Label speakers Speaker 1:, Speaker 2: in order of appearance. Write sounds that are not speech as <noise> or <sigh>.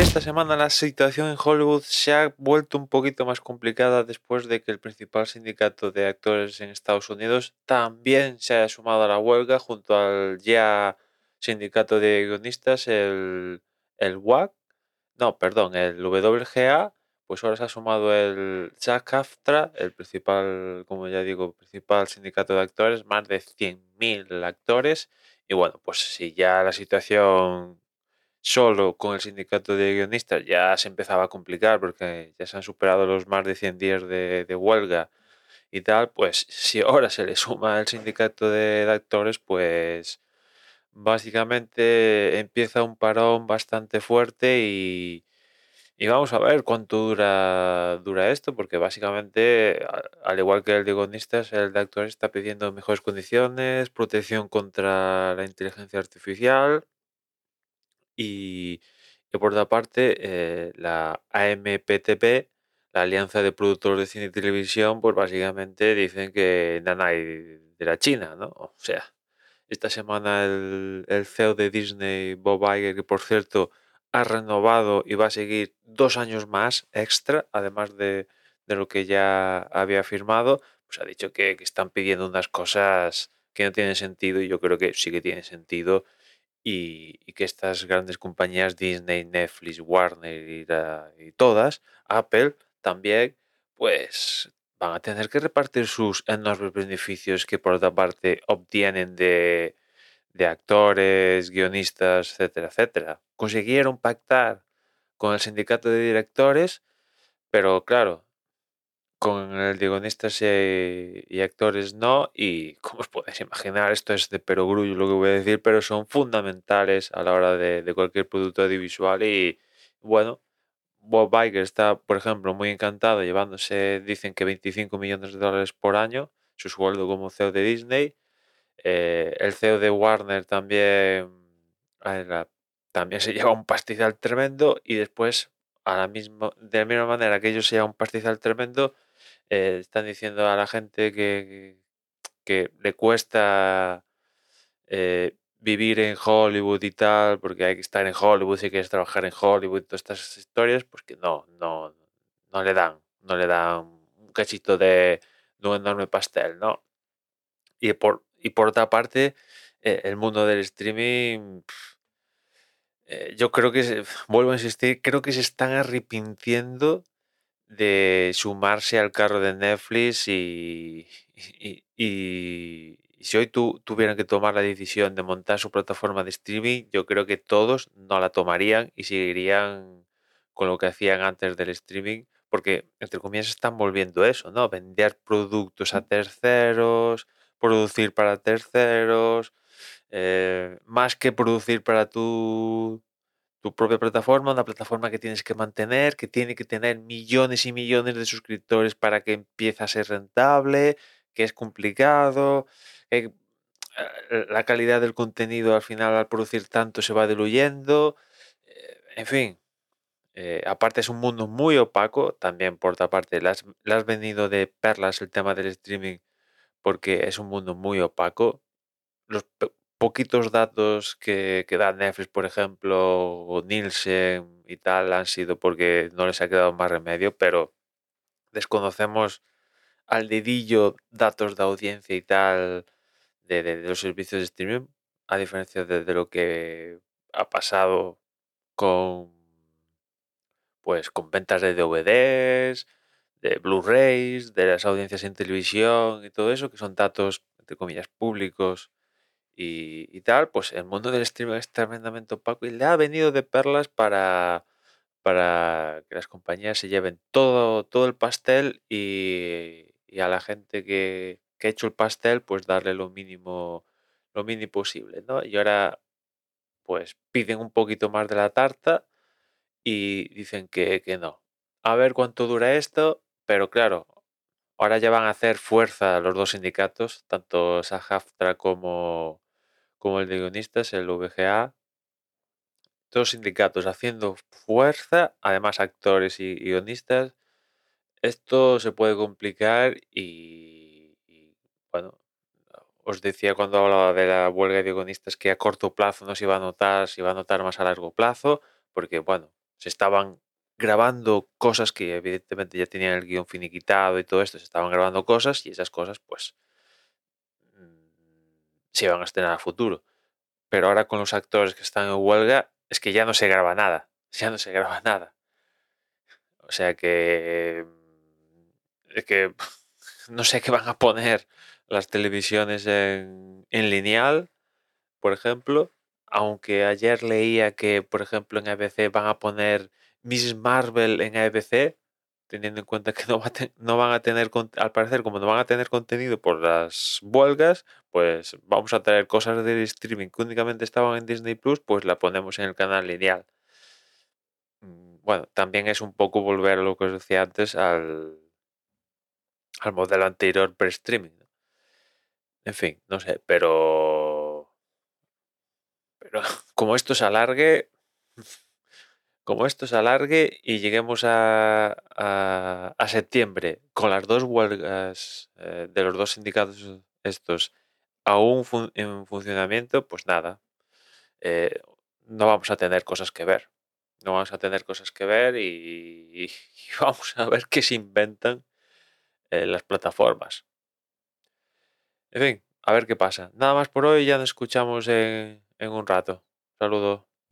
Speaker 1: esta semana la situación en Hollywood se ha vuelto un poquito más complicada después de que el principal sindicato de actores en Estados Unidos también se haya sumado a la huelga junto al ya sindicato de guionistas, el, el WAC, no, perdón, el WGA, pues ahora se ha sumado el Jack AFTRA, el principal, como ya digo, principal sindicato de actores, más de 100.000 actores. Y bueno, pues si ya la situación solo con el sindicato de guionistas ya se empezaba a complicar porque ya se han superado los más de 100 días de, huelga y tal, pues si ahora se le suma el sindicato de, actores, pues básicamente empieza un parón bastante fuerte y, y vamos a ver cuánto dura, dura esto, porque básicamente, al igual que el de guionistas, el de actores está pidiendo mejores condiciones, protección contra la inteligencia artificial y, por otra parte, eh, la AMPTP, la Alianza de Productores de Cine y Televisión, pues básicamente dicen que nada hay de la China, ¿no? O sea, esta semana el, el CEO de Disney, Bob Iger, que por cierto ha renovado y va a seguir dos años más extra, además de, lo que ya había firmado, pues ha dicho que, que, están pidiendo unas cosas que no tienen sentido y yo creo que sí que tiene sentido y, que estas grandes compañías, Disney, Netflix, Warner y, todas, Apple también, pues van a tener que repartir sus enormes beneficios que por otra parte obtienen de, de actores, guionistas, etcétera, etcétera. Consiguieron pactar con el sindicato de directores, pero claro, con el de guionistas y, actores no, y <laughs> como os podéis imaginar, esto es de perogrullo lo que voy a decir, pero son fundamentales a la hora de, cualquier producto audiovisual y bueno, Bob Iger está, por ejemplo, muy encantado llevándose, dicen que 25 millones de dólares por año, su sueldo como CEO de Disney, eh, el CEO de Warner también, también se <laughs> lleva un pastizal tremendo y después, a la de la misma manera que ellos se llevan un pastizal tremendo, eh, están diciendo a la gente que, que le cuesta eh, vivir en Hollywood y tal, porque hay que estar en Hollywood si quieres trabajar en Hollywood, todas estas historias, pues que no, no, no le dan, no le dan un cachito de, un enorme pastel, ¿no? Y por, y por otra parte, eh, el mundo del streaming, yo creo que, vuelvo a insistir, creo que se están arrepintiendo de sumarse al carro de Netflix y, y, si hoy tú tuvieran que tomar la decisión de montar su plataforma de streaming, yo creo que todos no la tomarían y seguirían con lo que hacían antes del streaming, porque entre comillas están volviendo eso, ¿no? Vender productos a terceros, producir para terceros, eh, más que producir para tu tu propia plataforma, una plataforma que tienes que mantener, que tiene que tener millones y millones de suscriptores para que empiece a ser rentable, que es complicado, eh, la calidad del contenido al final al producir tanto se va diluyendo, eh, en fin. Eh, aparte es un mundo muy opaco, también por otra parte, le has, venido de perlas el tema del streaming porque es un mundo muy opaco. Los poquitos datos que, que, da Netflix, por ejemplo, o Nielsen y tal, han sido porque no les ha quedado más remedio, pero desconocemos al dedillo datos de audiencia y tal de, los servicios de streaming, a diferencia de, lo que ha pasado con pues con ventas de DVDs, de Blu-rays, de las audiencias en televisión y todo eso, que son datos, entre comillas, públicos y, tal, pues el mundo del streaming es tremendamente opaco y le ha venido de perlas para, para que las compañías se lleven todo, todo el pastel y, a la gente que, ha hecho el pastel, pues darle lo mínimo, lo mínimo posible, ¿no? Y ahora, pues piden un poquito más de la tarta y dicen que, que no. A ver cuánto dura esto, pero claro, ahora ya van a hacer fuerza los dos sindicatos, tanto SAG-AFTRA como, como el de guionistas, el VGA, dos sindicatos haciendo fuerza, además actores y guionistas, esto se puede complicar y, bueno, os decía cuando hablaba de la huelga de guionistas que a corto plazo no se iba a notar, se iba a notar más a largo plazo, porque bueno, se estaban grabando cosas que evidentemente ya tenían el guion finiquitado y todo esto, se estaban grabando cosas y esas cosas pues se iban a estrenar a futuro. Pero ahora con los actores que están en huelga es que ya no se graba nada, <laughs> ya no se graba nada. O sea que es que <laughs> no sé qué van a poner las televisiones en, en lineal, por ejemplo, aunque ayer leía que, por ejemplo, en ABC van a poner Miss Marvel en ABC, teniendo en cuenta que no, no van a tener, al parecer, como no van a tener contenido por las huelgas, pues vamos a traer cosas del streaming que únicamente estaban en Disney Plus, pues la ponemos en el canal lineal. Mm, bueno, también es un poco volver a lo que os decía antes al, al modelo anterior pre-streaming. En fin, no sé, pero. Pero <laughs> como esto se alargue. <laughs> Como esto se alargue y lleguemos a, a, septiembre con las dos huelgas eh, de los dos sindicatos estos aún en funcionamiento, pues nada, eh, no vamos a tener cosas que ver. No vamos a tener cosas que ver y, <laughs> vamos a ver qué se inventan las plataformas. En fin, a ver qué pasa. Nada más por hoy, ya nos escuchamos en, en un rato. Saludo.